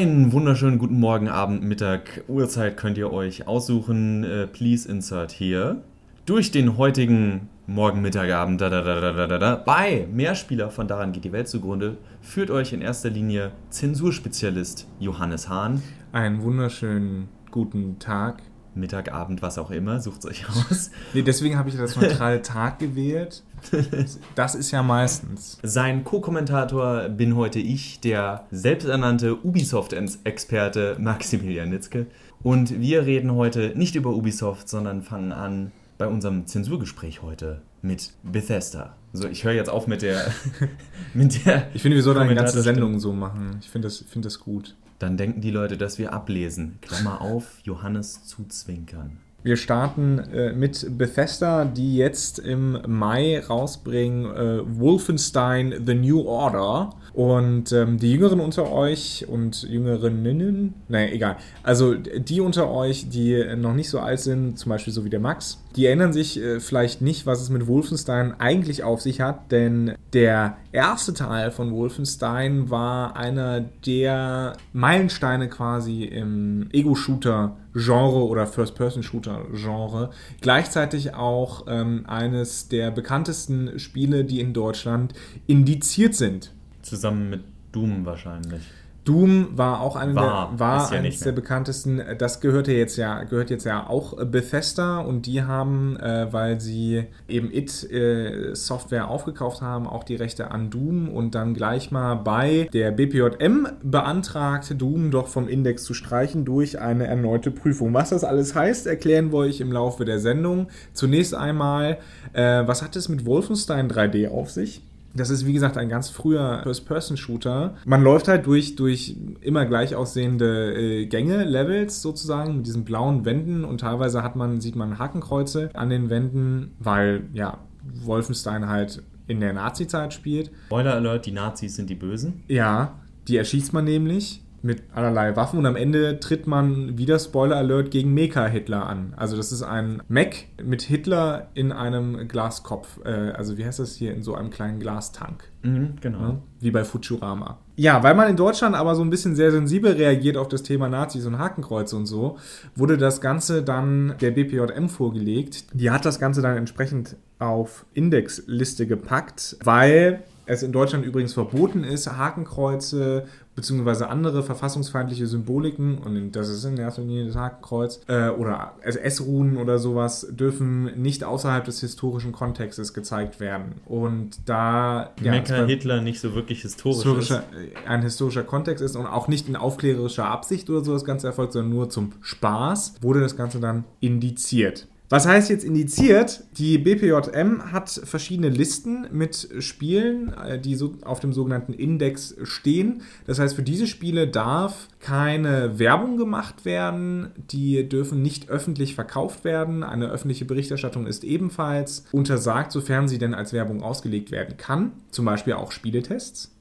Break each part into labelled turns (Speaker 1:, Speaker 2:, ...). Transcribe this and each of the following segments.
Speaker 1: Einen wunderschönen guten Morgen, Abend, Mittag, Uhrzeit könnt ihr euch aussuchen. Äh, please insert hier. Durch den heutigen Morgen, Mittag, Abend, da, da, da, da, da, da, bei Mehrspieler von Daran geht die Welt zugrunde, führt euch in erster Linie Zensurspezialist Johannes Hahn.
Speaker 2: Einen wunderschönen guten Tag.
Speaker 1: Mittag, Abend, was auch immer, sucht euch aus.
Speaker 2: Nee, deswegen habe ich das neutrale Tag gewählt. Das ist ja meistens.
Speaker 1: Sein Co-Kommentator bin heute ich, der selbsternannte Ubisoft-Experte Maximilian Nitzke. Und wir reden heute nicht über Ubisoft, sondern fangen an bei unserem Zensurgespräch heute mit Bethesda. So, ich höre jetzt auf mit der.
Speaker 2: mit der ich finde, wir sollten eine ganze Sendung so machen. Ich finde das, find das gut.
Speaker 1: Dann denken die Leute, dass wir ablesen. Klammer auf, Johannes zuzwinkern.
Speaker 2: Wir starten äh, mit Bethesda, die jetzt im Mai rausbringen äh, Wolfenstein The New Order. Und ähm, die Jüngeren unter euch und Jüngerinnen, naja, egal. Also die unter euch, die noch nicht so alt sind, zum Beispiel so wie der Max, die erinnern sich äh, vielleicht nicht, was es mit Wolfenstein eigentlich auf sich hat, denn der erste Teil von Wolfenstein war einer der Meilensteine quasi im Ego-Shooter-Genre oder First-Person-Shooter-Genre. Gleichzeitig auch ähm, eines der bekanntesten Spiele, die in Deutschland indiziert sind.
Speaker 1: Zusammen mit Doom wahrscheinlich.
Speaker 2: Doom war auch eine war, der, war ja eines der bekanntesten. Das gehörte jetzt ja, gehört jetzt ja auch Bethesda und die haben, äh, weil sie eben It äh, Software aufgekauft haben, auch die Rechte an Doom und dann gleich mal bei der BPJM beantragt, Doom doch vom Index zu streichen durch eine erneute Prüfung. Was das alles heißt, erklären wir euch im Laufe der Sendung. Zunächst einmal, äh, was hat es mit Wolfenstein 3D auf sich? Das ist, wie gesagt, ein ganz früher First-Person-Shooter. Man läuft halt durch, durch immer gleich aussehende äh, Gänge, Levels sozusagen, mit diesen blauen Wänden und teilweise hat man, sieht man Hakenkreuze an den Wänden, weil, ja, Wolfenstein halt in der Nazi-Zeit spielt.
Speaker 1: Spoiler Alert, die Nazis sind die Bösen.
Speaker 2: Ja, die erschießt man nämlich mit allerlei Waffen und am Ende tritt man wieder Spoiler Alert gegen Mecha-Hitler an. Also das ist ein Mech mit Hitler in einem Glaskopf. Äh, also wie heißt das hier in so einem kleinen Glastank?
Speaker 1: Mhm, genau. Ja,
Speaker 2: wie bei Futurama. Ja, weil man in Deutschland aber so ein bisschen sehr sensibel reagiert auf das Thema Nazis und Hakenkreuze und so, wurde das Ganze dann der BPJM vorgelegt. Die hat das Ganze dann entsprechend auf Indexliste gepackt, weil es in Deutschland übrigens verboten ist, Hakenkreuze bzw. andere verfassungsfeindliche Symboliken, und das ist in erster Linie das Hakenkreuz, äh, oder SS-Runen oder sowas, dürfen nicht außerhalb des historischen Kontextes gezeigt werden. Und da
Speaker 1: ja, Mecker Hitler nicht so wirklich historisch
Speaker 2: historischer, ist. ein historischer Kontext ist und auch nicht in aufklärerischer Absicht oder so das Ganze erfolgt, sondern nur zum Spaß, wurde das Ganze dann indiziert. Was heißt jetzt indiziert? Die BPJM hat verschiedene Listen mit Spielen, äh, die so auf dem sogenannten Index stehen. Das heißt, für diese Spiele darf keine Werbung gemacht werden, die dürfen nicht öffentlich verkauft werden. Eine öffentliche Berichterstattung ist ebenfalls untersagt, sofern sie denn als Werbung ausgelegt werden kann. Zum Beispiel auch Spieletests.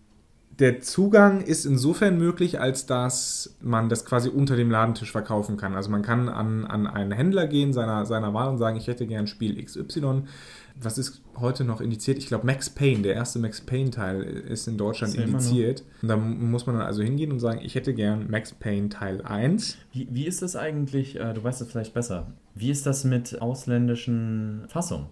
Speaker 2: Der Zugang ist insofern möglich, als dass man das quasi unter dem Ladentisch verkaufen kann. Also man kann an, an einen Händler gehen seiner, seiner Wahl und sagen, ich hätte gern Spiel XY. Was ist heute noch indiziert? Ich glaube Max Payne, der erste Max Payne Teil ist in Deutschland ist indiziert. Und da muss man dann also hingehen und sagen, ich hätte gern Max Payne Teil 1.
Speaker 1: Wie, wie ist das eigentlich, äh, du weißt es vielleicht besser, wie ist das mit ausländischen Fassungen?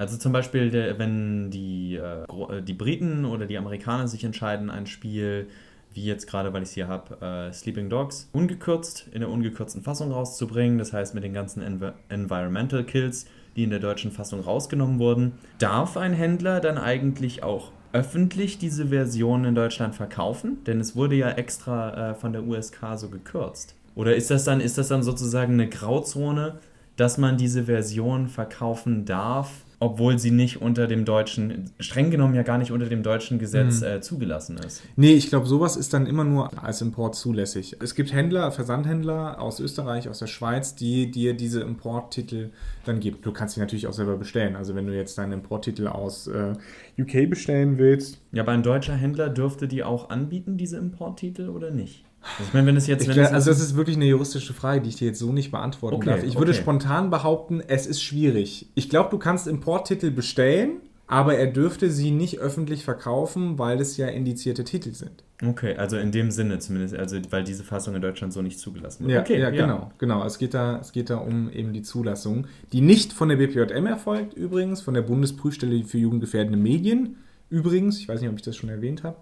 Speaker 1: Also zum Beispiel, wenn die, äh, äh, die Briten oder die Amerikaner sich entscheiden, ein Spiel, wie jetzt gerade, weil ich es hier habe, äh, Sleeping Dogs, ungekürzt, in der ungekürzten Fassung rauszubringen, das heißt mit den ganzen Env Environmental Kills, die in der deutschen Fassung rausgenommen wurden, darf ein Händler dann eigentlich auch öffentlich diese Version in Deutschland verkaufen? Denn es wurde ja extra von der USK so gekürzt. Oder ist das dann, ist das dann sozusagen eine Grauzone, dass man diese Version verkaufen darf, obwohl sie nicht unter dem deutschen, streng genommen ja gar nicht unter dem deutschen Gesetz mhm. äh, zugelassen ist.
Speaker 2: Nee, ich glaube, sowas ist dann immer nur als Import zulässig. Es gibt Händler, Versandhändler aus Österreich, aus der Schweiz, die dir diese Importtitel dann geben. Du kannst sie natürlich auch selber bestellen. Also wenn du jetzt deinen Importtitel aus äh, UK bestellen willst.
Speaker 1: Ja, aber ein deutscher Händler dürfte die auch anbieten, diese Importtitel, oder nicht? Also ich meine, wenn es jetzt.
Speaker 2: Wenn glaub, also, das ist wirklich eine juristische Frage, die ich dir jetzt so nicht beantworten okay, darf. Ich okay. würde spontan behaupten, es ist schwierig. Ich glaube, du kannst Importtitel bestellen, aber er dürfte sie nicht öffentlich verkaufen, weil es ja indizierte Titel sind.
Speaker 1: Okay, also in dem Sinne zumindest, also weil diese Fassung in Deutschland so nicht zugelassen
Speaker 2: wird. Ja, okay, ja, ja, genau, genau. Es geht, da, es geht da um eben die Zulassung, die nicht von der BPJM erfolgt, übrigens, von der Bundesprüfstelle für jugendgefährdende Medien, übrigens, ich weiß nicht, ob ich das schon erwähnt habe,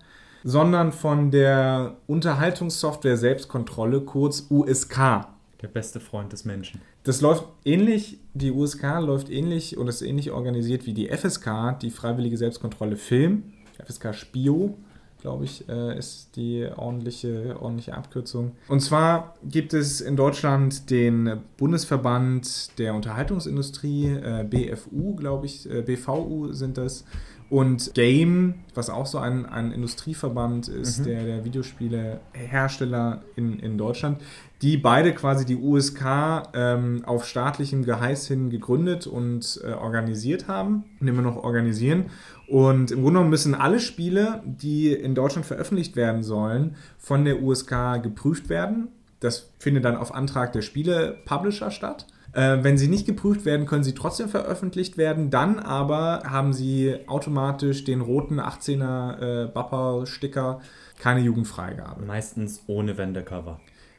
Speaker 2: sondern von der Unterhaltungssoftware Selbstkontrolle, kurz USK.
Speaker 1: Der beste Freund des Menschen.
Speaker 2: Das läuft ähnlich, die USK läuft ähnlich und ist ähnlich organisiert wie die FSK, die Freiwillige Selbstkontrolle Film. FSK Spio, glaube ich, äh, ist die ordentliche, ordentliche Abkürzung. Und zwar gibt es in Deutschland den Bundesverband der Unterhaltungsindustrie, äh, BFU, glaube ich, äh, BVU sind das, und Game, was auch so ein, ein Industrieverband ist, mhm. der, der Videospielehersteller in, in Deutschland, die beide quasi die USK ähm, auf staatlichem Geheiß hin gegründet und äh, organisiert haben und immer noch organisieren. Und im Grunde genommen müssen alle Spiele, die in Deutschland veröffentlicht werden sollen, von der USK geprüft werden. Das findet dann auf Antrag der Spiele-Publisher statt. Äh, wenn sie nicht geprüft werden, können sie trotzdem veröffentlicht werden. Dann aber haben sie automatisch den roten 18er äh, Bapper-Sticker, keine Jugendfreigabe.
Speaker 1: Meistens ohne Wendecover.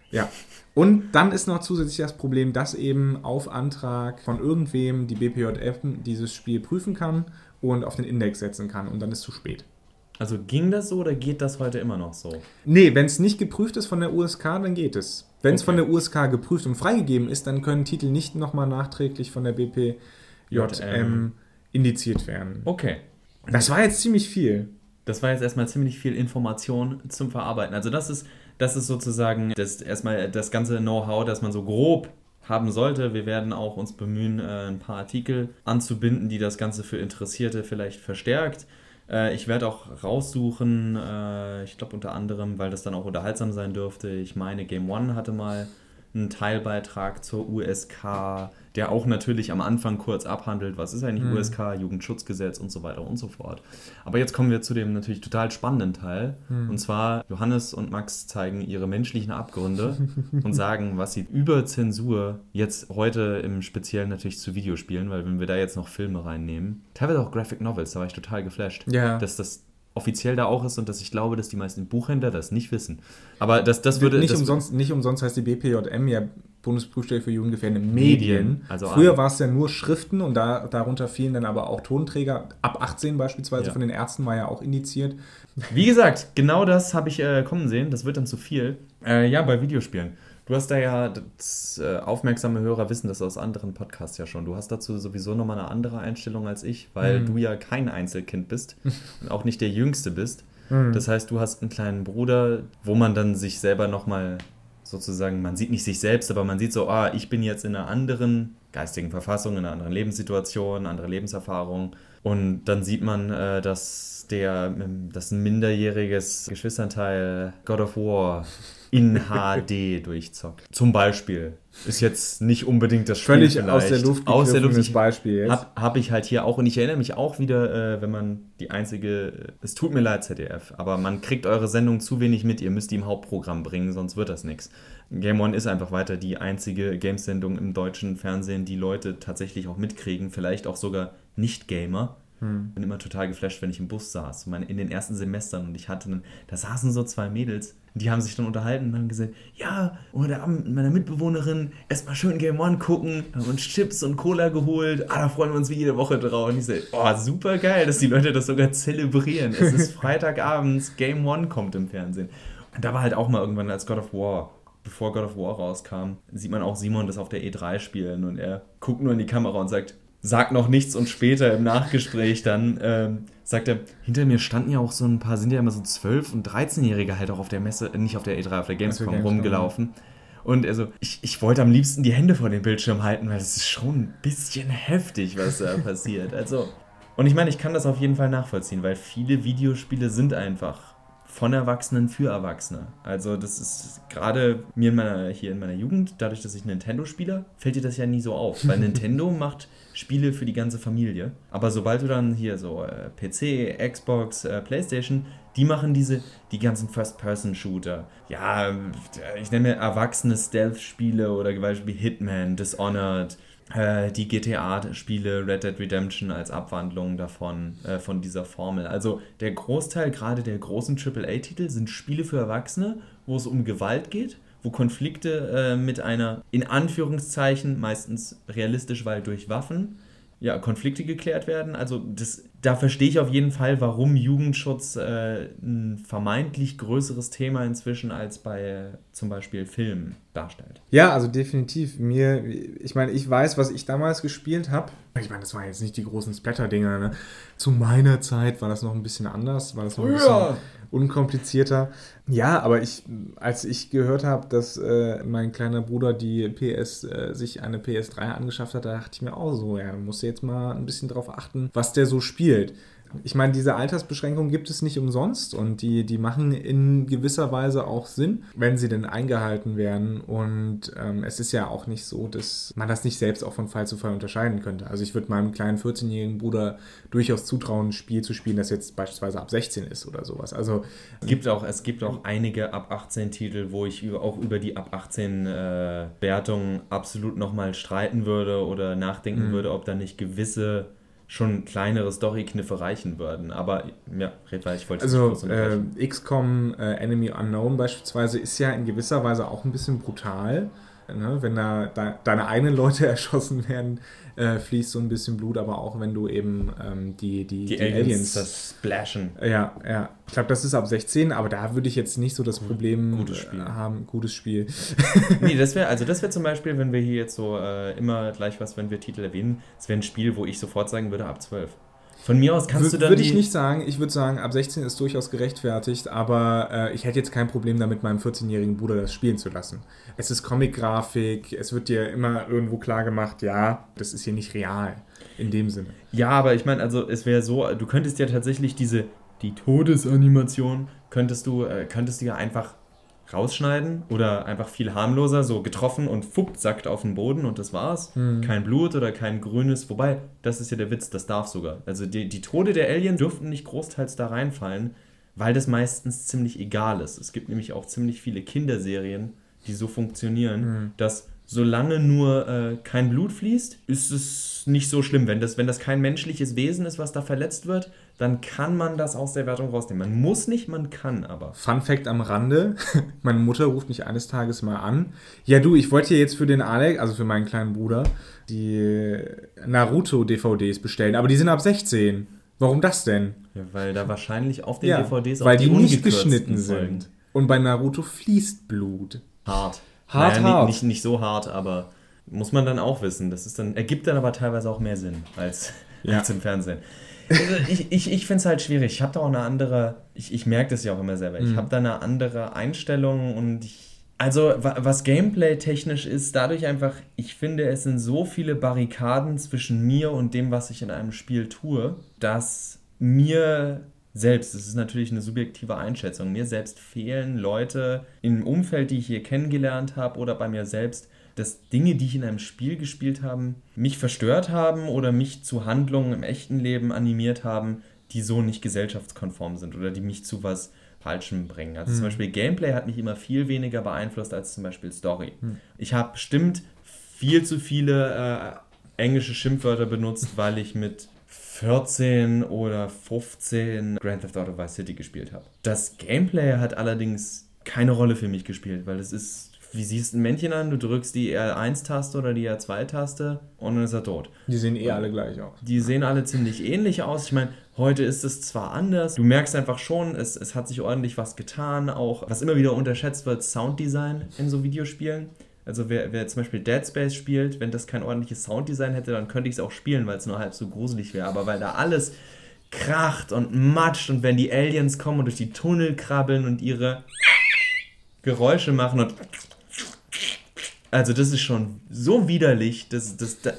Speaker 2: Ja. Und dann ist noch zusätzlich das Problem, dass eben auf Antrag von irgendwem die BPJF dieses Spiel prüfen kann und auf den Index setzen kann und dann ist zu spät.
Speaker 1: Also ging das so oder geht das heute immer noch so?
Speaker 2: Nee, wenn es nicht geprüft ist von der USK, dann geht es. Wenn es okay. von der USK geprüft und freigegeben ist, dann können Titel nicht nochmal nachträglich von der BPJM indiziert werden.
Speaker 1: Okay.
Speaker 2: Das war jetzt ziemlich viel.
Speaker 1: Das war jetzt erstmal ziemlich viel Information zum Verarbeiten. Also das ist, das ist sozusagen das, erstmal das ganze Know-how, das man so grob haben sollte. Wir werden auch uns bemühen, äh, ein paar Artikel anzubinden, die das Ganze für Interessierte vielleicht verstärkt. Äh, ich werde auch raussuchen, äh, ich glaube unter anderem, weil das dann auch unterhaltsam sein dürfte. Ich meine, Game One hatte mal einen Teilbeitrag zur USK, der auch natürlich am Anfang kurz abhandelt, was ist eigentlich mhm. USK, Jugendschutzgesetz und so weiter und so fort. Aber jetzt kommen wir zu dem natürlich total spannenden Teil. Mhm. Und zwar, Johannes und Max zeigen ihre menschlichen Abgründe und sagen, was sie über Zensur jetzt heute im Speziellen natürlich zu Videospielen, weil wenn wir da jetzt noch Filme reinnehmen, teilweise auch Graphic Novels, da war ich total geflasht,
Speaker 2: ja.
Speaker 1: dass das offiziell da auch ist und dass ich glaube, dass die meisten Buchhändler das nicht wissen. Aber das, das würde.
Speaker 2: Nicht,
Speaker 1: das
Speaker 2: umsonst, nicht umsonst heißt die BPJM ja Bundesprüfstelle für jugendgefährdende Medien. Medien. Also Früher war es ja nur Schriften und da, darunter fielen dann aber auch Tonträger. Ab 18 beispielsweise ja. von den Ärzten war ja auch indiziert.
Speaker 1: Wie gesagt, genau das habe ich äh, kommen sehen. Das wird dann zu viel. Äh, ja, bei Videospielen. Du hast da ja, das, äh, aufmerksame Hörer wissen das aus anderen Podcasts ja schon. Du hast dazu sowieso nochmal eine andere Einstellung als ich, weil mhm. du ja kein Einzelkind bist und auch nicht der Jüngste bist. Mhm. Das heißt, du hast einen kleinen Bruder, wo man dann sich selber nochmal sozusagen, man sieht nicht sich selbst, aber man sieht so, ah, ich bin jetzt in einer anderen geistigen Verfassung, in einer anderen Lebenssituation, andere Lebenserfahrung. Und dann sieht man, äh, dass der, dass ein minderjähriges Geschwisterteil God of War in HD durchzockt. Zum Beispiel. Ist jetzt nicht unbedingt das
Speaker 2: Spiel Völlig vielleicht. aus der Luft
Speaker 1: aus der Luft
Speaker 2: Beispiel jetzt.
Speaker 1: Habe hab ich halt hier auch. Und ich erinnere mich auch wieder, äh, wenn man die einzige... Es tut mir leid, ZDF, aber man kriegt eure Sendung zu wenig mit. Ihr müsst die im Hauptprogramm bringen, sonst wird das nichts. Game One ist einfach weiter die einzige Games-Sendung im deutschen Fernsehen, die Leute tatsächlich auch mitkriegen. Vielleicht auch sogar Nicht-Gamer hm. Bin immer total geflasht, wenn ich im Bus saß, in den ersten Semestern und ich hatte dann, da saßen so zwei Mädels, die haben sich dann unterhalten und haben gesagt, ja, und da haben meiner Mitbewohnerin erstmal schön Game One gucken, haben uns Chips und Cola geholt, ah, da freuen wir uns wie jede Woche drauf. Und ich so, oh, super geil, dass die Leute das sogar zelebrieren. Es ist Freitagabends, Game One kommt im Fernsehen. Und da war halt auch mal irgendwann als God of War bevor God of War rauskam, sieht man auch Simon das auf der E3 spielen und er guckt nur in die Kamera und sagt, sagt noch nichts und später im Nachgespräch dann ähm, sagt er, hinter mir standen ja auch so ein paar, sind ja immer so 12- und 13-Jährige halt auch auf der Messe, nicht auf der E3, auf der Gamescom rumgelaufen. Und also, ich, ich wollte am liebsten die Hände vor dem Bildschirm halten, weil es ist schon ein bisschen heftig, was da passiert. Also, und ich meine, ich kann das auf jeden Fall nachvollziehen, weil viele Videospiele sind einfach von Erwachsenen für Erwachsene. Also das ist gerade mir in meiner, hier in meiner Jugend, dadurch, dass ich Nintendo spiele, fällt dir das ja nie so auf. Weil Nintendo macht Spiele für die ganze Familie. Aber sobald du dann hier so äh, PC, Xbox, äh, Playstation, die machen diese, die ganzen First-Person-Shooter. Ja, ich nenne mir erwachsene Stealth-Spiele oder Beispiel Hitman, Dishonored, äh, die GTA-Spiele, Red Dead Redemption als Abwandlung davon, äh, von dieser Formel. Also der Großteil gerade der großen AAA-Titel sind Spiele für Erwachsene, wo es um Gewalt geht, wo Konflikte äh, mit einer, in Anführungszeichen, meistens realistisch, weil durch Waffen, ja, Konflikte geklärt werden. Also das, da verstehe ich auf jeden Fall, warum Jugendschutz äh, ein vermeintlich größeres Thema inzwischen als bei äh, zum Beispiel Filmen darstellt.
Speaker 2: Ja, also definitiv. Mir, ich meine, ich weiß, was ich damals gespielt habe. Ich meine, das waren jetzt nicht die großen Splatter-Dinger. Ne? Zu meiner Zeit war das noch ein bisschen anders, war das noch ein bisschen unkomplizierter. Ja, aber ich, als ich gehört habe, dass äh, mein kleiner Bruder die PS, äh, sich eine PS3 angeschafft hat, da dachte ich mir auch so, ja, muss jetzt mal ein bisschen drauf achten, was der so spielt ich meine, diese Altersbeschränkungen gibt es nicht umsonst und die, die machen in gewisser Weise auch Sinn, wenn sie denn eingehalten werden. Und ähm, es ist ja auch nicht so, dass man das nicht selbst auch von Fall zu Fall unterscheiden könnte. Also ich würde meinem kleinen 14-jährigen Bruder durchaus zutrauen, ein Spiel zu spielen, das jetzt beispielsweise ab 16 ist oder sowas. Also
Speaker 1: es gibt auch, es gibt auch einige ab 18 Titel, wo ich auch über die ab 18 äh, Wertungen absolut nochmal streiten würde oder nachdenken mhm. würde, ob da nicht gewisse schon kleinere Story-Kniffe reichen würden. Aber ja, red weiter, ich wollte
Speaker 2: Also äh, XCOM äh, Enemy Unknown beispielsweise ist ja in gewisser Weise auch ein bisschen brutal. Ne? Wenn da, da deine eigenen Leute erschossen werden, äh, fließt so ein bisschen Blut, aber auch wenn du eben ähm, die, die,
Speaker 1: die, die, Aliens, Aliens das splashen.
Speaker 2: Ja, ja. Ich glaube, das ist ab 16, aber da würde ich jetzt nicht so das Problem
Speaker 1: gutes Spiel.
Speaker 2: haben. Gutes Spiel.
Speaker 1: nee, das wäre, also das wäre zum Beispiel, wenn wir hier jetzt so äh, immer gleich was, wenn wir Titel erwähnen, das wäre ein Spiel, wo ich sofort sagen würde, ab 12. Von mir aus kannst
Speaker 2: w
Speaker 1: du dann.
Speaker 2: Würde ich nicht sagen. Ich würde sagen, ab 16 ist durchaus gerechtfertigt, aber äh, ich hätte jetzt kein Problem damit, meinem 14-jährigen Bruder das spielen zu lassen. Es ist Comic-Grafik, es wird dir immer irgendwo klar gemacht, ja, das ist hier nicht real. In dem Sinne.
Speaker 1: Ja, aber ich meine, also es wäre so, du könntest ja tatsächlich diese, die Todesanimation, könntest du, äh, könntest du ja einfach rausschneiden oder einfach viel harmloser, so getroffen und fupp, sackt auf den Boden und das war's. Mhm. Kein Blut oder kein grünes. Wobei, das ist ja der Witz, das darf sogar. Also die, die Tode der Alien dürften nicht großteils da reinfallen, weil das meistens ziemlich egal ist. Es gibt nämlich auch ziemlich viele Kinderserien, die so funktionieren, mhm. dass solange nur äh, kein Blut fließt, ist es nicht so schlimm. Wenn das, wenn das kein menschliches Wesen ist, was da verletzt wird, dann kann man das aus der Wertung rausnehmen. Man muss nicht, man kann aber.
Speaker 2: Fun Fact am Rande: Meine Mutter ruft mich eines Tages mal an. Ja, du, ich wollte hier jetzt für den Alec, also für meinen kleinen Bruder, die Naruto-DVDs bestellen, aber die sind ab 16. Warum das denn?
Speaker 1: Ja, weil da wahrscheinlich auf den
Speaker 2: ja,
Speaker 1: DVDs
Speaker 2: auch weil die, die nicht geschnitten sind. Und bei Naruto fließt Blut.
Speaker 1: Hart.
Speaker 2: Hart, naja,
Speaker 1: hart. Nicht, nicht so hart, aber muss man dann auch wissen. Das ist dann, ergibt dann aber teilweise auch mehr Sinn als, ja. als im Fernsehen. Also ich ich, ich finde es halt schwierig. Ich habe da auch eine andere, ich, ich merke das ja auch immer selber, ich mhm. habe da eine andere Einstellung und ich, also was Gameplay technisch ist, dadurch einfach, ich finde, es sind so viele Barrikaden zwischen mir und dem, was ich in einem Spiel tue, dass mir selbst, das ist natürlich eine subjektive Einschätzung, mir selbst fehlen Leute im Umfeld, die ich hier kennengelernt habe oder bei mir selbst, dass Dinge, die ich in einem Spiel gespielt habe, mich verstört haben oder mich zu Handlungen im echten Leben animiert haben, die so nicht gesellschaftskonform sind oder die mich zu was Falschem bringen. Also hm. zum Beispiel Gameplay hat mich immer viel weniger beeinflusst als zum Beispiel Story. Hm. Ich habe bestimmt viel zu viele äh, englische Schimpfwörter benutzt, weil ich mit 14 oder 15 Grand Theft Auto Vice City gespielt habe. Das Gameplay hat allerdings keine Rolle für mich gespielt, weil es ist wie siehst du ein Männchen an? Du drückst die R1-Taste oder die R2-Taste und dann ist er tot.
Speaker 2: Die sehen eh alle gleich aus.
Speaker 1: Die sehen alle ziemlich ähnlich aus. Ich meine, heute ist es zwar anders. Du merkst einfach schon, es, es hat sich ordentlich was getan. Auch, was immer wieder unterschätzt wird, Sounddesign in so Videospielen. Also wer, wer zum Beispiel Dead Space spielt, wenn das kein ordentliches Sounddesign hätte, dann könnte ich es auch spielen, weil es nur halb so gruselig wäre. Aber weil da alles kracht und matscht und wenn die Aliens kommen und durch die Tunnel krabbeln und ihre Geräusche machen und also das ist schon so widerlich, dass das, das,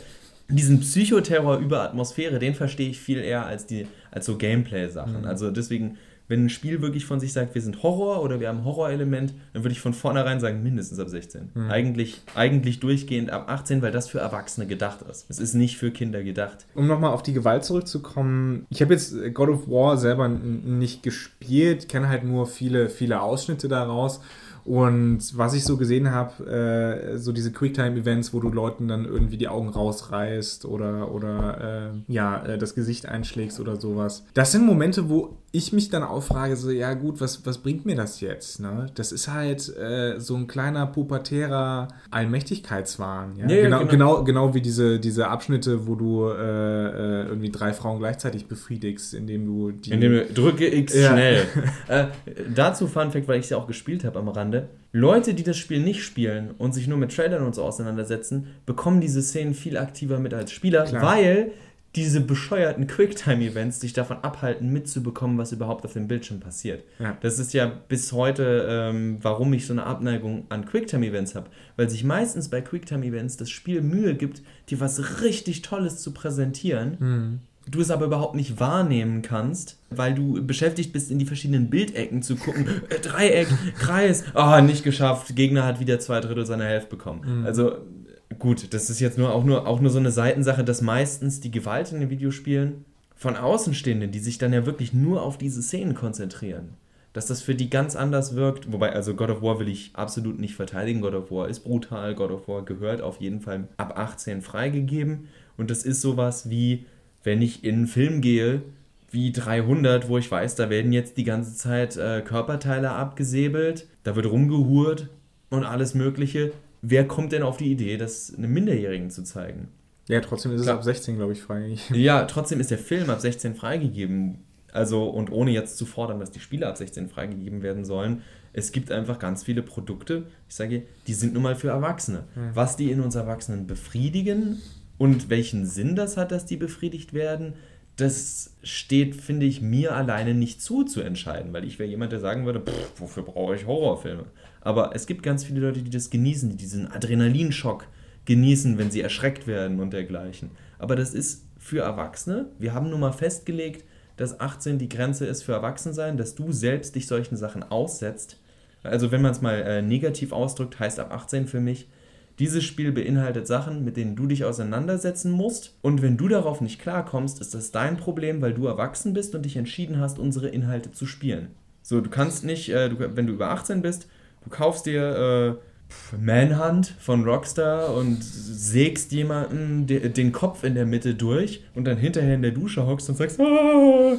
Speaker 1: diesen Psychoterror über Atmosphäre, den verstehe ich viel eher als die als so Gameplay-Sachen. Mhm. Also deswegen, wenn ein Spiel wirklich von sich sagt, wir sind Horror oder wir haben Horrorelement, dann würde ich von vornherein sagen, mindestens ab 16. Mhm. Eigentlich, eigentlich durchgehend ab 18, weil das für Erwachsene gedacht ist. Es ist nicht für Kinder gedacht.
Speaker 2: Um nochmal auf die Gewalt zurückzukommen, ich habe jetzt God of War selber nicht gespielt, kenne halt nur viele, viele Ausschnitte daraus. Und was ich so gesehen habe, äh, so diese Quicktime-Events, wo du Leuten dann irgendwie die Augen rausreißt oder, oder äh, ja, äh, das Gesicht einschlägst oder sowas. Das sind Momente, wo ich mich dann auch frage, so, ja gut, was, was bringt mir das jetzt? Ne? Das ist halt äh, so ein kleiner pubertärer Allmächtigkeitswahn. Ja? Ja, genau, genau. genau, genau wie diese, diese Abschnitte, wo du äh, äh, irgendwie drei Frauen gleichzeitig befriedigst, indem du die...
Speaker 1: Indem du drücke X ja. schnell. dazu Fun Fact, weil ich es ja auch gespielt habe am Rande. Leute, die das Spiel nicht spielen und sich nur mit Trailern und so auseinandersetzen, bekommen diese Szenen viel aktiver mit als Spieler, Klar. weil diese bescheuerten Quicktime-Events dich davon abhalten, mitzubekommen, was überhaupt auf dem Bildschirm passiert. Ja. Das ist ja bis heute, ähm, warum ich so eine Abneigung an Quicktime-Events habe. Weil sich meistens bei Quicktime-Events das Spiel Mühe gibt, dir was richtig Tolles zu präsentieren. Mhm. Du es aber überhaupt nicht wahrnehmen kannst, weil du beschäftigt bist, in die verschiedenen Bildecken zu gucken. Äh, Dreieck, Kreis, ah, oh, nicht geschafft. Gegner hat wieder zwei Drittel seiner Hälfte bekommen. Mhm. Also gut, das ist jetzt nur auch, nur auch nur so eine Seitensache, dass meistens die Gewalt in den Videospielen von Außenstehenden, die sich dann ja wirklich nur auf diese Szenen konzentrieren, dass das für die ganz anders wirkt. Wobei, also God of War will ich absolut nicht verteidigen. God of War ist brutal. God of War gehört auf jeden Fall ab 18 freigegeben. Und das ist sowas wie, wenn ich in einen Film gehe, wie 300, wo ich weiß, da werden jetzt die ganze Zeit äh, Körperteile abgesäbelt, da wird rumgehurt und alles Mögliche wer kommt denn auf die Idee, das einem Minderjährigen zu zeigen?
Speaker 2: Ja, trotzdem ist Klar. es ab 16, glaube ich, freigegeben.
Speaker 1: Ja, trotzdem ist der Film ab 16 freigegeben. Also, und ohne jetzt zu fordern, dass die Spiele ab 16 freigegeben werden sollen, es gibt einfach ganz viele Produkte, ich sage, die sind nun mal für Erwachsene. Mhm. Was die in uns Erwachsenen befriedigen und welchen Sinn das hat, dass die befriedigt werden, das steht, finde ich, mir alleine nicht zu, zu entscheiden, weil ich wäre jemand, der sagen würde, pff, wofür brauche ich Horrorfilme? Aber es gibt ganz viele Leute, die das genießen, die diesen Adrenalinschock genießen, wenn sie erschreckt werden und dergleichen. Aber das ist für Erwachsene. Wir haben nun mal festgelegt, dass 18 die Grenze ist für Erwachsensein, dass du selbst dich solchen Sachen aussetzt. Also wenn man es mal äh, negativ ausdrückt, heißt ab 18 für mich, dieses Spiel beinhaltet Sachen, mit denen du dich auseinandersetzen musst. Und wenn du darauf nicht klarkommst, ist das dein Problem, weil du erwachsen bist und dich entschieden hast, unsere Inhalte zu spielen. So, du kannst nicht, äh, du, wenn du über 18 bist, Du kaufst dir äh, Manhunt von Rockstar und sägst jemanden de den Kopf in der Mitte durch und dann hinterher in der Dusche hockst und sagst, ah,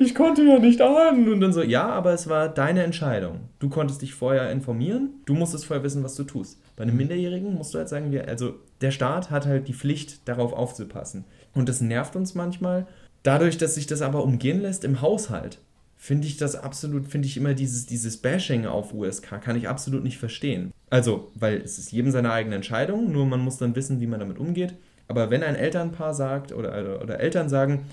Speaker 1: ich konnte ja nicht ahnen. Und dann so, ja, aber es war deine Entscheidung. Du konntest dich vorher informieren, du musstest vorher wissen, was du tust. Bei einem Minderjährigen musst du halt sagen, wir, also der Staat hat halt die Pflicht, darauf aufzupassen. Und das nervt uns manchmal. Dadurch, dass sich das aber umgehen lässt im Haushalt finde ich das absolut, finde ich immer dieses, dieses Bashing auf USK, kann ich absolut nicht verstehen. Also, weil es ist jedem seine eigene Entscheidung, nur man muss dann wissen, wie man damit umgeht. Aber wenn ein Elternpaar sagt oder, oder, Eltern sagen,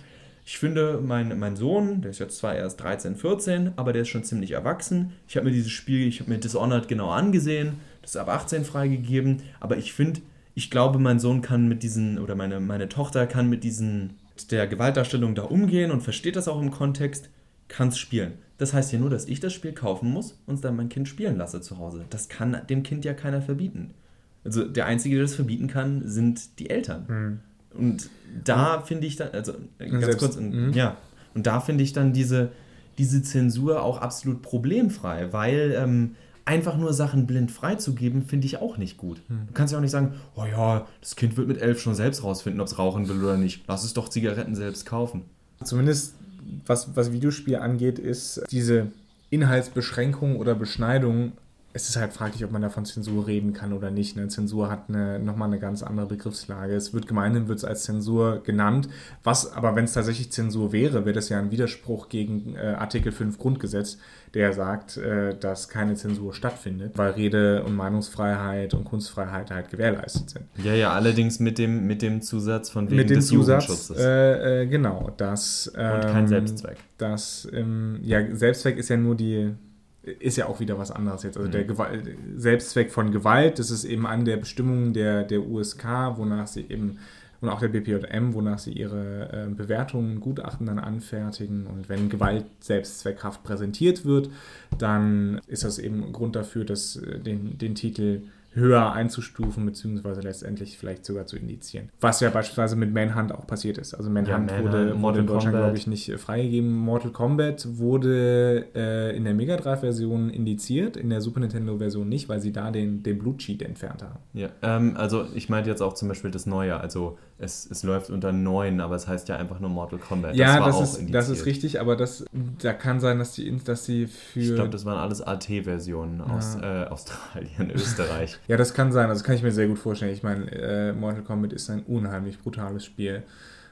Speaker 1: ich finde, mein, mein Sohn, der ist jetzt zwar erst 13, 14, aber der ist schon ziemlich erwachsen. Ich habe mir dieses Spiel, ich habe mir Dishonored genau angesehen, das ist ab 18 freigegeben, aber ich finde, ich glaube, mein Sohn kann mit diesen, oder meine, meine Tochter kann mit diesen, der Gewaltdarstellung da umgehen und versteht das auch im Kontext kann es spielen. Das heißt ja nur, dass ich das Spiel kaufen muss und dann mein Kind spielen lasse zu Hause. Das kann dem Kind ja keiner verbieten. Also der Einzige, der das verbieten kann, sind die Eltern. Mhm. Und da finde ich dann, also ganz Selbst, kurz, mhm. ja, und da finde ich dann diese, diese Zensur auch absolut problemfrei, weil ähm, einfach nur Sachen blind freizugeben, finde ich auch nicht gut. Mhm. Du kannst ja auch nicht sagen, oh ja, das Kind wird mit elf schon selbst rausfinden, ob es rauchen will oder nicht. Lass es doch Zigaretten selbst kaufen.
Speaker 2: Zumindest was, was Videospiel angeht, ist diese Inhaltsbeschränkung oder Beschneidung es ist halt fraglich, ob man da von Zensur reden kann oder nicht. Ne? Zensur hat eine, nochmal eine ganz andere Begriffslage. Es wird gemeinhin wird es als Zensur genannt. Was aber, wenn es tatsächlich Zensur wäre, wäre das ja ein Widerspruch gegen äh, Artikel 5 Grundgesetz, der sagt, äh, dass keine Zensur stattfindet, weil Rede- und Meinungsfreiheit und Kunstfreiheit halt gewährleistet sind.
Speaker 1: Ja, ja, allerdings mit dem, mit dem Zusatz von wegen
Speaker 2: mit dem des Zusatz, Jugendschutzes. Äh, äh genau, das...
Speaker 1: Ähm, und kein ähm, Selbstzweck.
Speaker 2: Das, ähm, ja, Selbstzweck ist ja nur die ist ja auch wieder was anderes jetzt. Also mhm. der Gewalt, Selbstzweck von Gewalt, das ist eben an der Bestimmung der, der USK, wonach sie eben, und auch der BPJM, wonach sie ihre äh, Bewertungen, Gutachten dann anfertigen. Und wenn Gewalt selbstzweckhaft präsentiert wird, dann ist das eben Grund dafür, dass äh, den, den Titel höher einzustufen, beziehungsweise letztendlich vielleicht sogar zu indizieren. Was ja beispielsweise mit Manhunt auch passiert ist. Also Manhunt,
Speaker 1: Ja, Manhunt,
Speaker 2: wurde, wurde in Deutschland, glaube ich, nicht freigegeben. Mortal Kombat wurde äh, in der Mega Drive-Version indiziert, in der Super Nintendo-Version nicht, weil sie da den, den Blut-Cheat entfernt haben.
Speaker 1: Ja, ähm, also ich meinte jetzt auch zum Beispiel das Neue. Also es, es läuft unter 9, aber es heißt ja einfach nur Mortal Kombat.
Speaker 2: ja,
Speaker 1: war
Speaker 2: das,
Speaker 1: auch
Speaker 2: ist, das ist richtig, aber das, da kann sein, dass die, dass die für...
Speaker 1: Ich glaube, das waren alles AT-Versionen aus äh, Australien, Österreich.
Speaker 2: Ja, das kann sein. Das kann ich mir sehr gut vorstellen. Ich meine, äh, Mortal Kombat ist ein unheimlich brutales Spiel.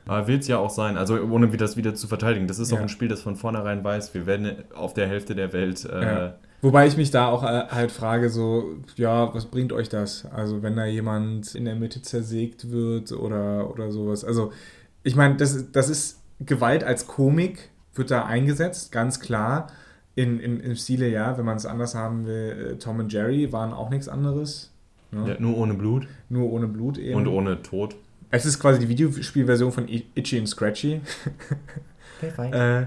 Speaker 1: Aber will es ja auch sein, also ohne das wieder zu verteidigen. Das ist
Speaker 2: Ja.
Speaker 1: auch ein Spiel, das von vornherein weiß, wir werden auf der Hälfte der Welt. Äh,
Speaker 2: Ja. Wobei ich mich da auch äh, halt frage, so, ja, was bringt euch das? Also, wenn da jemand in der Mitte zersägt wird oder, oder sowas. Also, ich meine, das, ist- das ist Gewalt als Komik, wird da eingesetzt, ganz klar. In, in, Im Stile, ja, wenn man es anders haben will, äh, Tom und Jerry waren auch nichts anderes. Ne?
Speaker 1: ja, nur ohne Blut
Speaker 2: Nur ohne Blut eben.
Speaker 1: und ohne Tod.
Speaker 2: es ist quasi die Videospielversion von Itchy und Scratchy. Äh,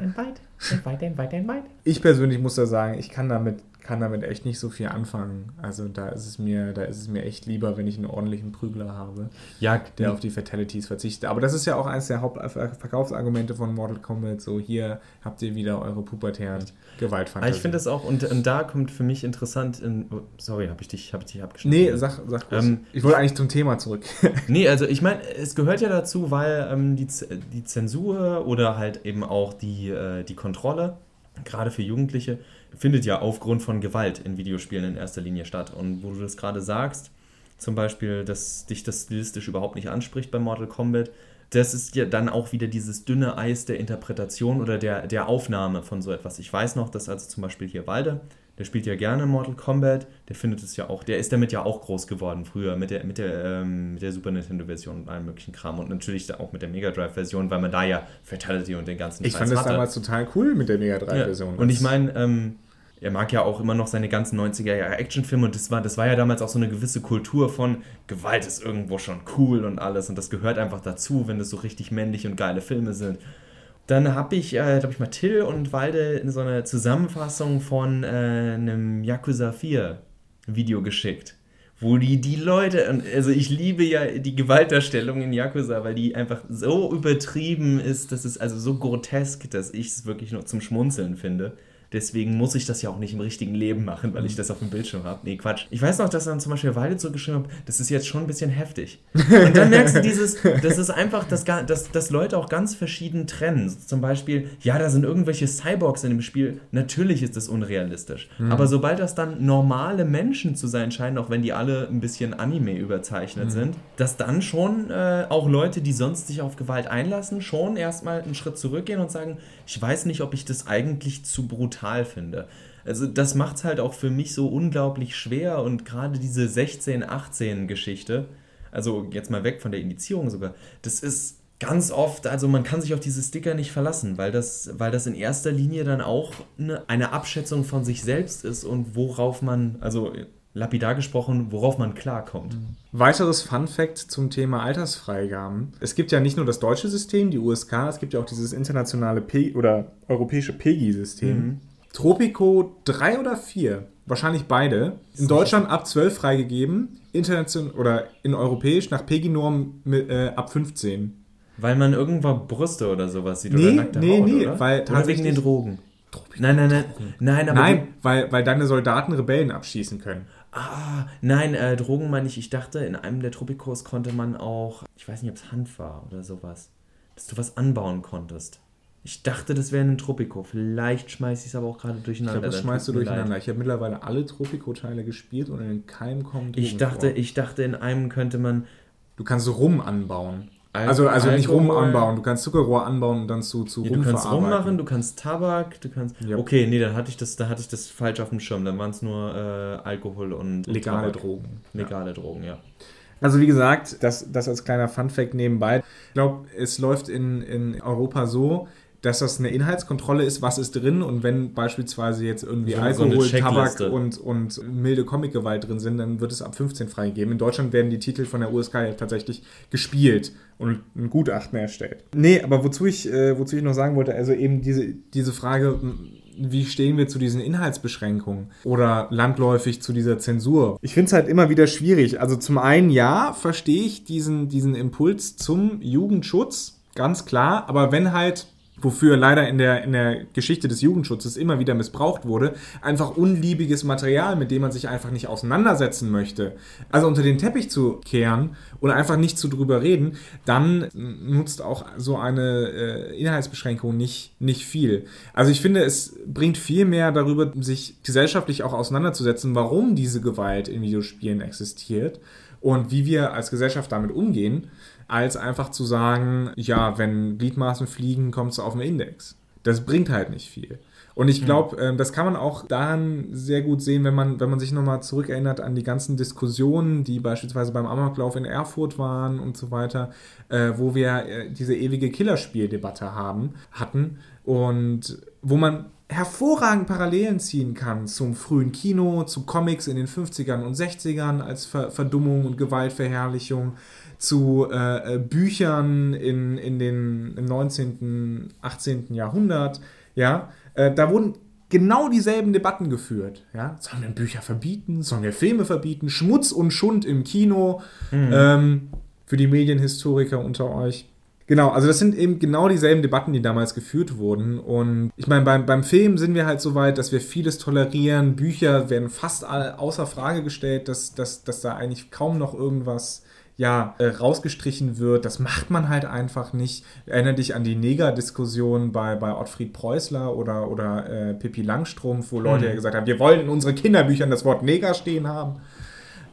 Speaker 2: Ich persönlich muss da sagen, ich kann damit, kann damit echt nicht so viel anfangen. Also da ist es mir, da ist es mir echt lieber, wenn ich einen ordentlichen Prügler habe,
Speaker 1: Ja,
Speaker 2: der auf die Fatalities verzichtet. Aber das ist ja auch eines der Hauptverkaufsargumente von Mortal Kombat. So, hier habt ihr wieder eure pubertären Gewaltfantasien.
Speaker 1: ich finde es auch, und, und da kommt für mich interessant, in, oh, sorry, habe ich dich, hab ich dich abgeschnitten?
Speaker 2: Nee, sag, sag kurz.
Speaker 1: Ähm,
Speaker 2: ich wollte eigentlich zum Thema zurück.
Speaker 1: Nee, also ich meine, es gehört ja dazu, weil ähm, die, die Zensur oder halt eben auch die, äh, die Kontrolle, gerade für Jugendliche, findet ja aufgrund von Gewalt in Videospielen in erster Linie statt. Und wo du das gerade sagst, zum Beispiel, dass dich das stilistisch überhaupt nicht anspricht bei Mortal Kombat, das ist ja dann auch wieder dieses dünne Eis der Interpretation oder der, der Aufnahme von so etwas. Ich weiß noch, dass also zum Beispiel hier Walde, der spielt ja gerne Mortal Kombat, der findet es ja auch, der ist damit ja auch groß geworden früher mit der, mit der, ähm, mit der Super Nintendo-Version und allem möglichen Kram und natürlich auch mit der Mega Drive-Version, weil man da ja Fatality und den ganzen
Speaker 2: Ich
Speaker 1: Scheiß
Speaker 2: fand das
Speaker 1: hatte.
Speaker 2: damals total cool mit der Mega 3-Version.
Speaker 1: Ja. Und ich meine, ähm, er mag ja auch immer noch seine ganzen 90er-Jahre-Actionfilme und das war, das war ja damals auch so eine gewisse Kultur von Gewalt ist irgendwo schon cool und alles und das gehört einfach dazu, wenn das so richtig männlich und geile Filme sind. Dann habe ich, äh, glaube ich, mal Till und Walde in so eine Zusammenfassung von äh, einem Yakuza 4 Video geschickt. Wo die, die Leute, also ich liebe ja die Gewaltdarstellung in Yakuza, weil die einfach so übertrieben ist, dass es also so grotesk, dass ich es wirklich nur zum Schmunzeln finde. Deswegen muss ich das ja auch nicht im richtigen Leben machen, weil ich das auf dem Bildschirm habe. Nee, Quatsch. Ich weiß noch, dass dann zum Beispiel Walde zurückgeschrieben hat, das ist jetzt schon ein bisschen heftig. Und dann merkst du dieses, das ist einfach, dass, dass, dass Leute auch ganz verschieden trennen. Zum Beispiel, ja, da sind irgendwelche Cyborgs in dem Spiel. Natürlich ist das unrealistisch. Aber sobald das dann normale Menschen zu sein scheinen, auch wenn die alle ein bisschen Anime überzeichnet sind, dass dann schon äh, auch Leute, die sonst sich auf Gewalt einlassen, schon erstmal einen Schritt zurückgehen und sagen, ich weiß nicht, ob ich das eigentlich zu brutal finde. Also das macht es halt auch für mich so unglaublich schwer und gerade diese 16-18-Geschichte, also jetzt mal weg von der Indizierung sogar, das ist ganz oft, also man kann sich auf diese Sticker nicht verlassen, weil das, weil das in erster Linie dann auch eine, eine Abschätzung von sich selbst ist und worauf man, also lapidar gesprochen, worauf man klarkommt.
Speaker 2: Weiteres Fun Fact zum Thema Altersfreigaben. Es gibt ja nicht nur das deutsche System, die USK, es gibt ja auch dieses internationale P oder europäische PEGI-System.
Speaker 1: Mhm.
Speaker 2: Tropico 3 oder 4, wahrscheinlich beide. In Deutschland ab 12 freigegeben, international oder in europäisch nach PEGI-Norm äh, ab 15.
Speaker 1: Weil man irgendwann Brüste oder sowas sieht
Speaker 2: Nee,
Speaker 1: oder nackte
Speaker 2: nee,
Speaker 1: Haut,
Speaker 2: nee,
Speaker 1: oder?
Speaker 2: weil
Speaker 1: oder wegen
Speaker 2: tatsächlich-
Speaker 1: den Drogen. Nein, nein, nein, nein, aber
Speaker 2: Nein, weil, weil deine Soldaten Rebellen abschießen können.
Speaker 1: Ah, nein, äh, Drogen meine ich, ich dachte, in einem der Tropikos konnte man auch, ich weiß nicht, ob es Hanf war oder sowas, dass du was anbauen konntest. Ich dachte, das wäre ein Tropico. Vielleicht schmeiße ich es aber auch gerade
Speaker 2: Ich
Speaker 1: durcheinander.
Speaker 2: glaube, das schmeißt du durcheinander.
Speaker 1: leid.
Speaker 2: Ich habe mittlerweile alle Tropico-Teile gespielt und in keinem kommen Drogen
Speaker 1: Ich dachte,
Speaker 2: vor.
Speaker 1: ich dachte, in einem könnte man.
Speaker 2: Du kannst Rum anbauen.
Speaker 1: Al-
Speaker 2: Also, also nicht Rum
Speaker 1: Alkohol-
Speaker 2: anbauen, du kannst Zuckerrohr anbauen und dann zu, zu
Speaker 1: Ja,
Speaker 2: Rum
Speaker 1: du kannst
Speaker 2: verarbeiten.
Speaker 1: rummachen, du kannst Tabak, du kannst.
Speaker 2: Ja.
Speaker 1: Okay, nee, dann hatte ich das, da hatte ich das falsch auf dem Schirm. Dann waren es nur äh, Alkohol und,
Speaker 2: Legale
Speaker 1: Tabak.
Speaker 2: Drogen.
Speaker 1: Legale Drogen, ja.
Speaker 2: Also wie gesagt, das, das als kleiner Funfact nebenbei. Ich glaube, es läuft in, in Europa so, dass das eine Inhaltskontrolle ist, was ist drin und wenn beispielsweise jetzt irgendwie
Speaker 1: So- so
Speaker 2: Alkohol,
Speaker 1: eine
Speaker 2: Tabak und, und milde Comicgewalt drin sind, dann wird es ab 15 freigegeben. In Deutschland werden die Titel von der USK ja tatsächlich gespielt und ein Gutachten erstellt. Nee, aber wozu ich, äh, wozu ich noch sagen wollte, also eben diese, diese Frage, wie stehen wir zu diesen Inhaltsbeschränkungen oder landläufig zu dieser Zensur? Ich finde es halt immer wieder schwierig. Also zum einen, ja, verstehe ich diesen, diesen Impuls zum Jugendschutz, ganz klar, aber wenn halt wofür leider in der, in der Geschichte des Jugendschutzes immer wieder missbraucht wurde, einfach unliebiges Material, mit dem man sich einfach nicht auseinandersetzen möchte, also unter den Teppich zu kehren und einfach nicht zu drüber reden, dann nutzt auch so eine äh, Inhaltsbeschränkung nicht, nicht viel. Also ich finde, es bringt viel mehr darüber, sich gesellschaftlich auch auseinanderzusetzen, warum diese Gewalt in Videospielen existiert und wie wir als Gesellschaft damit umgehen, als einfach zu sagen, ja, wenn Gliedmaßen fliegen, kommt es auf den Index. Das bringt halt nicht viel. Und ich glaube, ähm, das kann man auch daran sehr gut sehen, wenn man, wenn man sich nochmal zurückerinnert an die ganzen Diskussionen, die beispielsweise beim Amoklauf in Erfurt waren und so weiter, äh, wo wir äh, diese ewige Killerspieldebatte haben, hatten und wo man hervorragend Parallelen ziehen kann zum frühen Kino, zu Comics in den 50ern und 60ern als Ver Verdummung und Gewaltverherrlichung, zu äh, äh, Büchern in, in den, im 19., 18. Jahrhundert. Ja, äh, da wurden genau dieselben Debatten geführt. Ja? Sollen wir Bücher verbieten? Sollen wir Filme verbieten? Schmutz und Schund im Kino. Ähm, für die Medienhistoriker unter euch. Genau, also das sind eben genau dieselben Debatten, die damals geführt wurden. Und ich meine, beim, beim Film sind wir halt so weit, dass wir vieles tolerieren. Bücher werden fast all, außer Frage gestellt, dass, dass, dass da eigentlich kaum noch irgendwas ja, äh, rausgestrichen wird. Das macht man halt einfach nicht. Erinnere dich an die Neger-Diskussion bei, bei Ottfried Preußler oder, oder äh, Pippi Langstrumpf, wo Leute ja gesagt haben, wir wollen in unseren Kinderbüchern das Wort Neger stehen haben.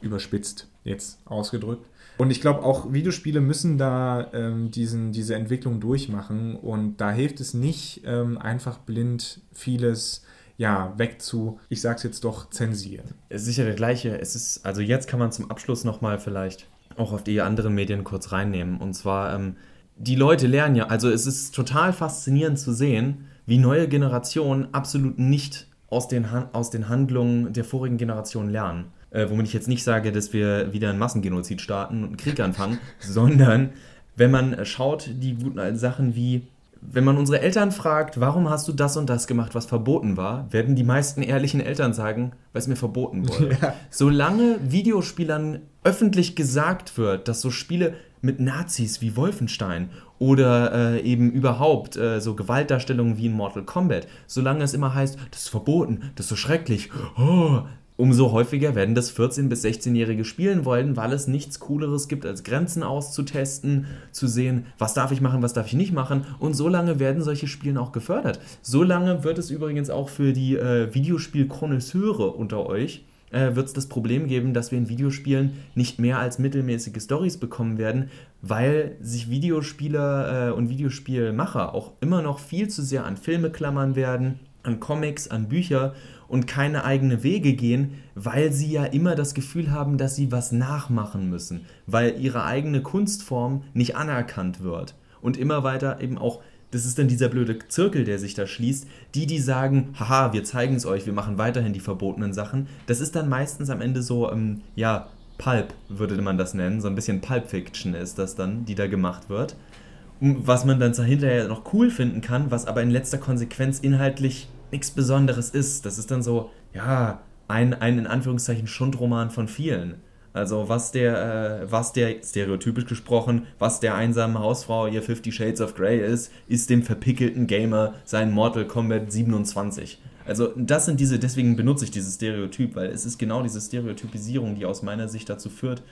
Speaker 2: Überspitzt jetzt ausgedrückt. Und ich glaube, auch Videospiele müssen da ähm, diesen, diese Entwicklung durchmachen. Und da hilft es nicht, ähm, einfach blind vieles ja, weg zu, ich sag's jetzt doch, zensieren.
Speaker 1: Es ist sicher der gleiche. Es ist, also jetzt kann man zum Abschluss nochmal vielleicht auch auf die anderen Medien kurz reinnehmen. Und zwar, ähm, die Leute lernen ja, also es ist total faszinierend zu sehen, wie neue Generationen absolut nicht aus den, Han aus den Handlungen der vorigen Generation lernen. Äh, womit ich jetzt nicht sage, dass wir wieder einen Massengenozid starten und einen Krieg anfangen, sondern wenn man schaut, die guten alten Sachen wie, wenn man unsere Eltern fragt, warum hast du das und das gemacht, was verboten war, werden die meisten ehrlichen Eltern sagen, weil es mir verboten wurde.
Speaker 2: Ja.
Speaker 1: Solange Videospielern öffentlich gesagt wird, dass so Spiele mit Nazis wie Wolfenstein oder äh, eben überhaupt äh, so Gewaltdarstellungen wie in Mortal Kombat, solange es immer heißt, das ist verboten, das ist so schrecklich, oh, umso häufiger werden das 14- bis 16-Jährige spielen wollen, weil es nichts Cooleres gibt, als Grenzen auszutesten, zu sehen, was darf ich machen, was darf ich nicht machen. Und so lange werden solche Spiele auch gefördert. So lange wird es übrigens auch für die äh, Videospiel-Konnoisseure unter euch äh, wird es das Problem geben, dass wir in Videospielen nicht mehr als mittelmäßige Stories bekommen werden, weil sich Videospieler äh, und Videospielmacher auch immer noch viel zu sehr an Filme klammern werden, an Comics, an Bücher und keine eigene Wege gehen, weil sie ja immer das Gefühl haben, dass sie was nachmachen müssen, weil ihre eigene Kunstform nicht anerkannt wird und immer weiter eben auch das ist dann dieser blöde Zirkel, der sich da schließt. Die, die sagen, haha, wir zeigen es euch, wir machen weiterhin die verbotenen Sachen. Das ist dann meistens am Ende so, ähm, ja, Pulp würde man das nennen. So ein bisschen Pulp Fiction ist das dann, die da gemacht wird. Was man dann hinterher noch cool finden kann, was aber in letzter Konsequenz inhaltlich nichts Besonderes ist. Das ist dann so, ja, ein, ein in Anführungszeichen Schundroman von vielen. Also was der, äh, was der, stereotypisch gesprochen, was der einsamen Hausfrau ihr Fifty Shades of Grey ist, ist dem verpickelten Gamer sein Mortal Kombat 27. Also das sind diese, deswegen benutze ich dieses Stereotyp, weil es ist genau diese Stereotypisierung, die aus meiner Sicht dazu führt,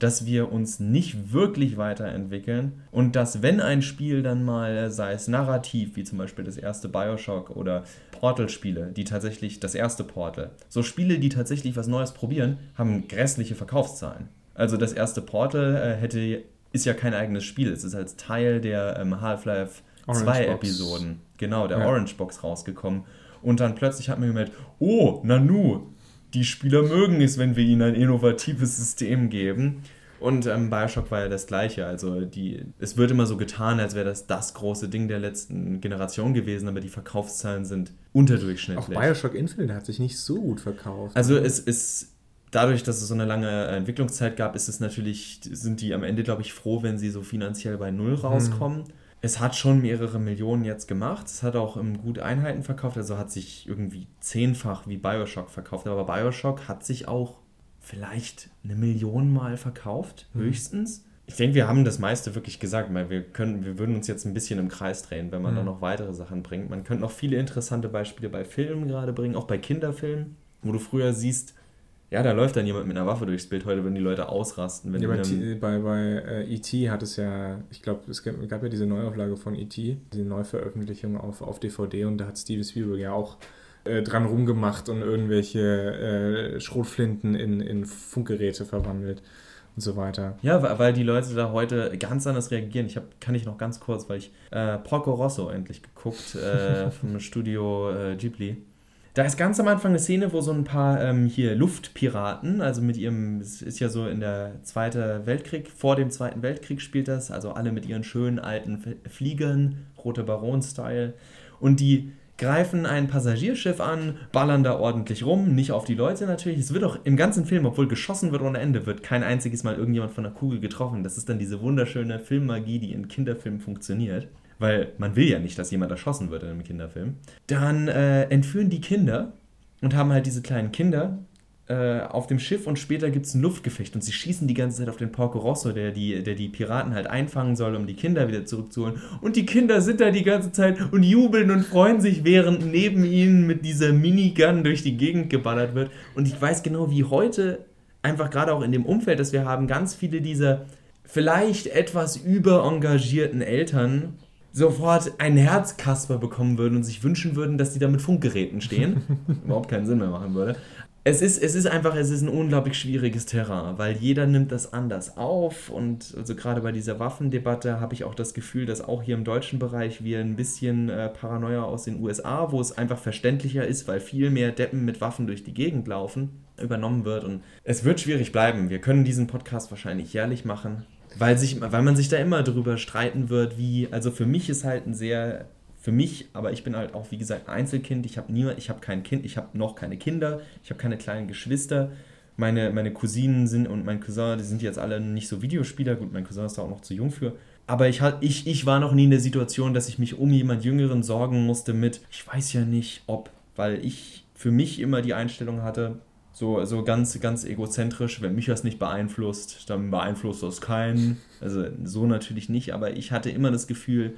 Speaker 1: dass wir uns nicht wirklich weiterentwickeln und dass wenn ein Spiel dann mal, sei es narrativ, wie zum Beispiel das erste Bioshock oder Portal-Spiele, die tatsächlich, das erste Portal, so Spiele, die tatsächlich was Neues probieren, haben grässliche Verkaufszahlen. Also das erste Portal äh, hätte, ist ja kein eigenes Spiel, es ist als Teil der ähm, Half-Life
Speaker 2: Orange
Speaker 1: 2
Speaker 2: Box.
Speaker 1: Episoden, genau, der
Speaker 2: Ja.
Speaker 1: Orange Box rausgekommen. Und dann plötzlich hat man gemerkt, oh, Nanu, die Spieler mögen es, wenn wir ihnen ein innovatives System geben. Und ähm, Bioshock war ja das gleiche. Also die, es wird immer so getan, als wäre das das große Ding der letzten Generation gewesen, aber die Verkaufszahlen sind unterdurchschnittlich.
Speaker 2: Auch Bioshock Infinite hat sich nicht so gut verkauft.
Speaker 1: Also es ist dadurch, dass es so eine lange Entwicklungszeit gab, ist es natürlich, sind die am Ende, glaube ich, froh, wenn sie so finanziell bei Null rauskommen. Hm. Es hat schon mehrere Millionen jetzt gemacht. Es hat auch ähm, gut Einheiten verkauft, also hat sich irgendwie zehnfach wie Bioshock verkauft. Aber Bioshock hat sich auch vielleicht eine Million Mal verkauft, mhm. höchstens. Ich denke, wir haben das meiste wirklich gesagt, weil wir können, wir würden uns jetzt ein bisschen im Kreis drehen, wenn man mhm. da noch weitere Sachen bringt. Man könnte noch viele interessante Beispiele bei Filmen gerade bringen, auch bei Kinderfilmen, wo du früher siehst, ja, da läuft dann jemand mit einer Waffe durchs Bild. Heute würden die Leute ausrasten. Wenn
Speaker 2: ja, bei, bei, bei äh, E.T. hat es ja, ich glaube, es gab, gab, ja diese Neuauflage von E.T., diese Neuveröffentlichung auf, auf DVD und da hat Steven Spielberg ja auch äh, dran rumgemacht und irgendwelche äh, Schrotflinten in, in Funkgeräte verwandelt und so weiter.
Speaker 1: Ja, weil die Leute da heute ganz anders reagieren. Ich habe, kann ich noch ganz kurz, weil ich äh, Porco Rosso endlich geguckt äh, vom Studio äh, Ghibli. Da ist ganz am Anfang eine Szene, wo so ein paar ähm, hier Luftpiraten, also mit ihrem, es ist ja so in der Zweiten Weltkrieg, vor dem Zweiten Weltkrieg spielt das, also alle mit ihren schönen alten Fliegern, Rote Baron-Style. Und die greifen ein Passagierschiff an, ballern da ordentlich rum, nicht auf die Leute natürlich. Es wird auch im ganzen Film, obwohl geschossen wird ohne Ende, wird kein einziges Mal irgendjemand von der Kugel getroffen. Das ist dann diese wunderschöne Filmmagie, die in Kinderfilmen funktioniert. Weil man will ja nicht, dass jemand erschossen wird in einem Kinderfilm. Dann äh, entführen die Kinder und haben halt diese kleinen Kinder äh, auf dem Schiff und später gibt es ein Luftgefecht und sie schießen die ganze Zeit auf den Porco Rosso, der die, der die Piraten halt einfangen soll, um die Kinder wieder zurückzuholen. Und die Kinder sind da die ganze Zeit und jubeln und freuen sich, während neben ihnen mit dieser Minigun durch die Gegend geballert wird. Und ich weiß genau, wie heute, einfach gerade auch in dem Umfeld, das wir haben, ganz viele dieser vielleicht etwas überengagierten Eltern sofort ein Herzkasper bekommen würden und sich wünschen würden, dass die da mit Funkgeräten stehen. Überhaupt keinen Sinn mehr machen würde es ist, es ist einfach, es ist ein unglaublich schwieriges Terrain, weil jeder nimmt das anders auf und also gerade bei dieser Waffendebatte habe ich auch das Gefühl, dass auch hier im deutschen Bereich wir ein bisschen äh, Paranoia aus den USA, wo es einfach verständlicher ist, weil viel mehr Deppen mit Waffen durch die Gegend laufen, übernommen wird und es wird schwierig bleiben. Wir können diesen Podcast wahrscheinlich jährlich machen, weil, sich, weil man sich da immer drüber streiten wird, wie, also für mich ist halt ein sehr für mich, aber ich bin halt auch, wie gesagt, Einzelkind. Ich habe niemand, ich habe kein Kind, ich habe noch keine Kinder, ich habe keine kleinen Geschwister. Meine, meine Cousinen sind und mein Cousin, die sind jetzt alle nicht so Videospieler. Gut, mein Cousin ist da auch noch zu jung für. Aber ich, ich, ich war noch nie in der Situation, dass ich mich um jemand Jüngeren sorgen musste mit, ich weiß ja nicht, ob, weil ich für mich immer die Einstellung hatte, so, so ganz, ganz egozentrisch, wenn mich das nicht beeinflusst, dann beeinflusst das keinen. Also so natürlich nicht, aber ich hatte immer das Gefühl,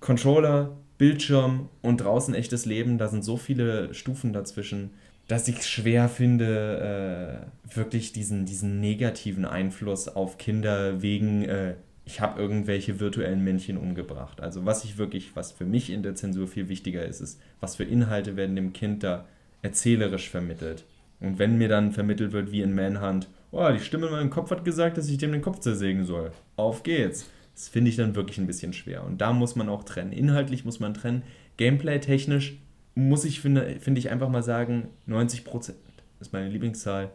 Speaker 1: Controller, Bildschirm und draußen echtes Leben, da sind so viele Stufen dazwischen, dass ich schwer finde, äh, wirklich diesen, diesen negativen Einfluss auf Kinder wegen, äh, ich habe irgendwelche virtuellen Männchen umgebracht. Also was ich wirklich, was für mich in der Zensur viel wichtiger ist, ist, was für Inhalte werden dem Kind da erzählerisch vermittelt. Und wenn mir dann vermittelt wird, wie in Manhunt, oh, die Stimme in meinem Kopf hat gesagt, dass ich dem den Kopf zersägen soll. Auf geht's. Das finde ich dann wirklich ein bisschen schwer. Und da muss man auch trennen. Inhaltlich muss man trennen. Gameplay-technisch muss ich, finde, finde ich einfach mal sagen, 90 Prozent ist meine Lieblingszahl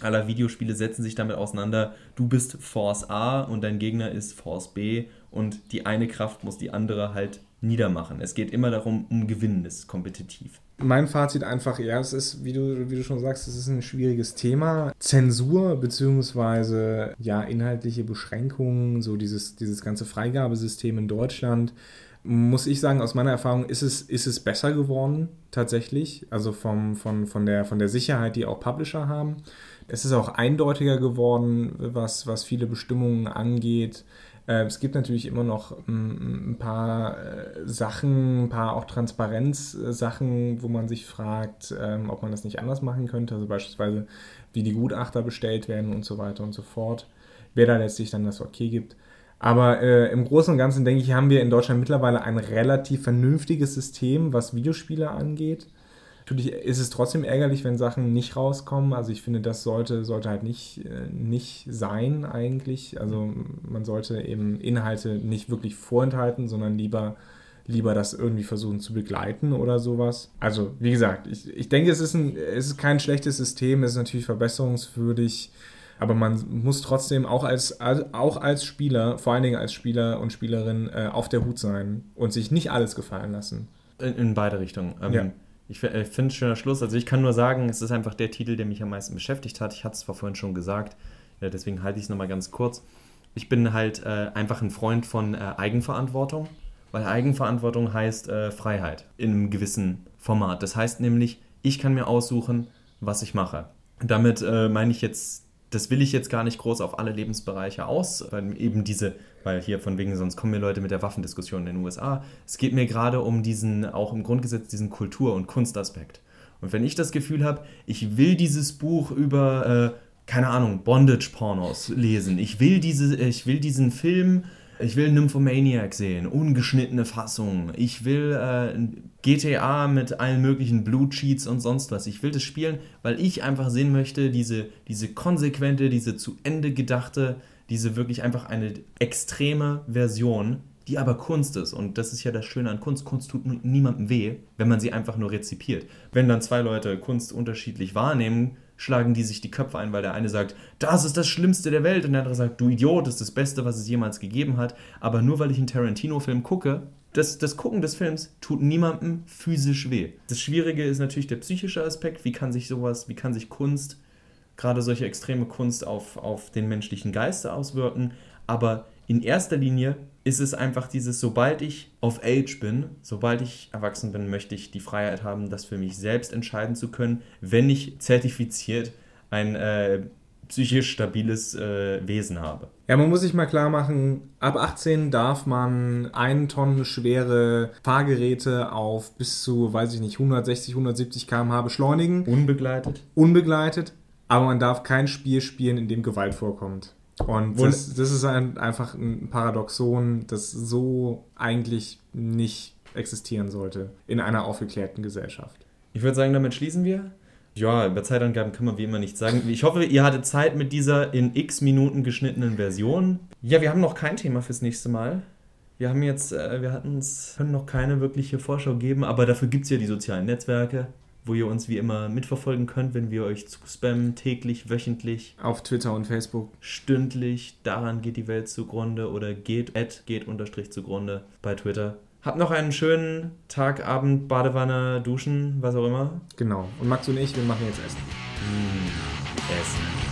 Speaker 1: aller Videospiele setzen sich damit auseinander. Du bist Force A und dein Gegner ist Force B und die eine Kraft muss die andere halt niedermachen. Es geht immer darum, um Gewinnen, das ist kompetitiv.
Speaker 2: Mein Fazit einfach, ja, es ist, wie du, wie du schon sagst, es ist ein schwieriges Thema. Zensur beziehungsweise ja, inhaltliche Beschränkungen, so dieses, dieses ganze Freigabesystem in Deutschland, muss ich sagen, aus meiner Erfahrung ist es, ist es besser geworden, tatsächlich. Also vom, von, von, der, von der Sicherheit, die auch Publisher haben. Es ist auch eindeutiger geworden, was, was viele Bestimmungen angeht. Äh, es gibt natürlich immer noch mm, ein paar äh, Sachen, ein paar auch Transparenzsachen, wo man sich fragt, ähm, ob man das nicht anders machen könnte. Also beispielsweise, wie die Gutachter bestellt werden und so weiter und so fort. Wer da letztlich dann das Okay gibt. Aber äh, im Großen und Ganzen, denke ich, haben wir in Deutschland mittlerweile ein relativ vernünftiges System, was Videospiele angeht. Natürlich ist es trotzdem ärgerlich, wenn Sachen nicht rauskommen. Also ich finde, das sollte, sollte halt nicht, äh, nicht sein eigentlich. Also man sollte eben Inhalte nicht wirklich vorenthalten, sondern lieber, lieber das irgendwie versuchen zu begleiten oder sowas. Also wie gesagt, ich, ich denke, es ist, ein, es ist kein schlechtes System, es ist natürlich verbesserungswürdig. Aber man muss trotzdem auch als, auch als Spieler, vor allen Dingen als Spieler und Spielerin, äh, auf der Hut sein und sich nicht alles gefallen lassen.
Speaker 1: In, in beide Richtungen. Ähm, ja. Ich, ich finde es schöner Schluss. Also ich kann nur sagen, es ist einfach der Titel, der mich am meisten beschäftigt hat. Ich hatte es zwar vorhin schon gesagt, ja, deswegen halte ich es nochmal ganz kurz. Ich bin halt äh, einfach ein Freund von äh, Eigenverantwortung, weil Eigenverantwortung heißt äh, Freiheit in einem gewissen Format. Das heißt nämlich, ich kann mir aussuchen, was ich mache. Damit äh, meine ich jetzt das will ich jetzt gar nicht groß auf alle Lebensbereiche aus, weil eben diese, weil hier von wegen, sonst kommen mir Leute mit der Waffendiskussion in den USA. Es geht mir gerade um diesen, auch im Grundgesetz, diesen Kultur- und Kunstaspekt. Und wenn ich das Gefühl habe, ich will dieses Buch über, äh, keine Ahnung, Bondage-Pornos lesen, ich will, diese, ich will diesen Film ich will Nymphomaniac sehen, ungeschnittene Fassung. Ich will äh, GTA mit allen möglichen Blue Cheats und sonst was. Ich will das spielen, weil ich einfach sehen möchte, diese, diese konsequente, diese zu Ende gedachte, diese wirklich einfach eine extreme Version, die aber Kunst ist. Und das ist ja das Schöne an Kunst. Kunst tut niemandem weh, wenn man sie einfach nur rezipiert. Wenn dann zwei Leute Kunst unterschiedlich wahrnehmen, schlagen die sich die Köpfe ein, weil der eine sagt, das ist das Schlimmste der Welt und der andere sagt, du Idiot, das ist das Beste, was es jemals gegeben hat. Aber nur weil ich einen Tarantino-Film gucke, das, das Gucken des Films tut niemandem physisch weh. Das Schwierige ist natürlich der psychische Aspekt. Wie kann sich sowas, wie kann sich Kunst, gerade solche extreme Kunst, auf, auf den menschlichen Geist auswirken? Aber in erster Linie ist es einfach dieses, sobald ich auf Age bin, sobald ich erwachsen bin, möchte ich die Freiheit haben, das für mich selbst entscheiden zu können, wenn ich zertifiziert ein äh, psychisch stabiles äh, Wesen habe.
Speaker 2: Ja, man muss sich mal klar machen, ab 18 darf man einen Tonnen schwere Fahrgeräte auf bis zu, weiß ich nicht, 160, 170 km/h beschleunigen.
Speaker 1: Unbegleitet.
Speaker 2: Unbegleitet, aber man darf kein Spiel spielen, in dem Gewalt vorkommt. Und das, das ist ein, einfach ein Paradoxon, das so eigentlich nicht existieren sollte in einer aufgeklärten Gesellschaft.
Speaker 1: Ich würde sagen, damit schließen wir. Ja, über Zeitangaben kann man wie immer nicht sagen. Ich hoffe, ihr hattet Zeit mit dieser in x Minuten geschnittenen Version. Ja, wir haben noch kein Thema fürs nächste Mal. Wir haben jetzt, äh, wir hatten uns, können noch keine wirkliche Vorschau geben, aber dafür gibt es ja die sozialen Netzwerke wo ihr uns wie immer mitverfolgen könnt, wenn wir euch zuspammen, täglich, wöchentlich.
Speaker 2: Auf Twitter und Facebook.
Speaker 1: Stündlich, daran geht die Welt zugrunde oder geht, at geht unterstrich zugrunde bei Twitter. Habt noch einen schönen Tag, Abend, Badewanne, Duschen, was auch immer.
Speaker 2: Genau. Und Max und ich, wir machen jetzt Essen.
Speaker 1: Mmh, Essen.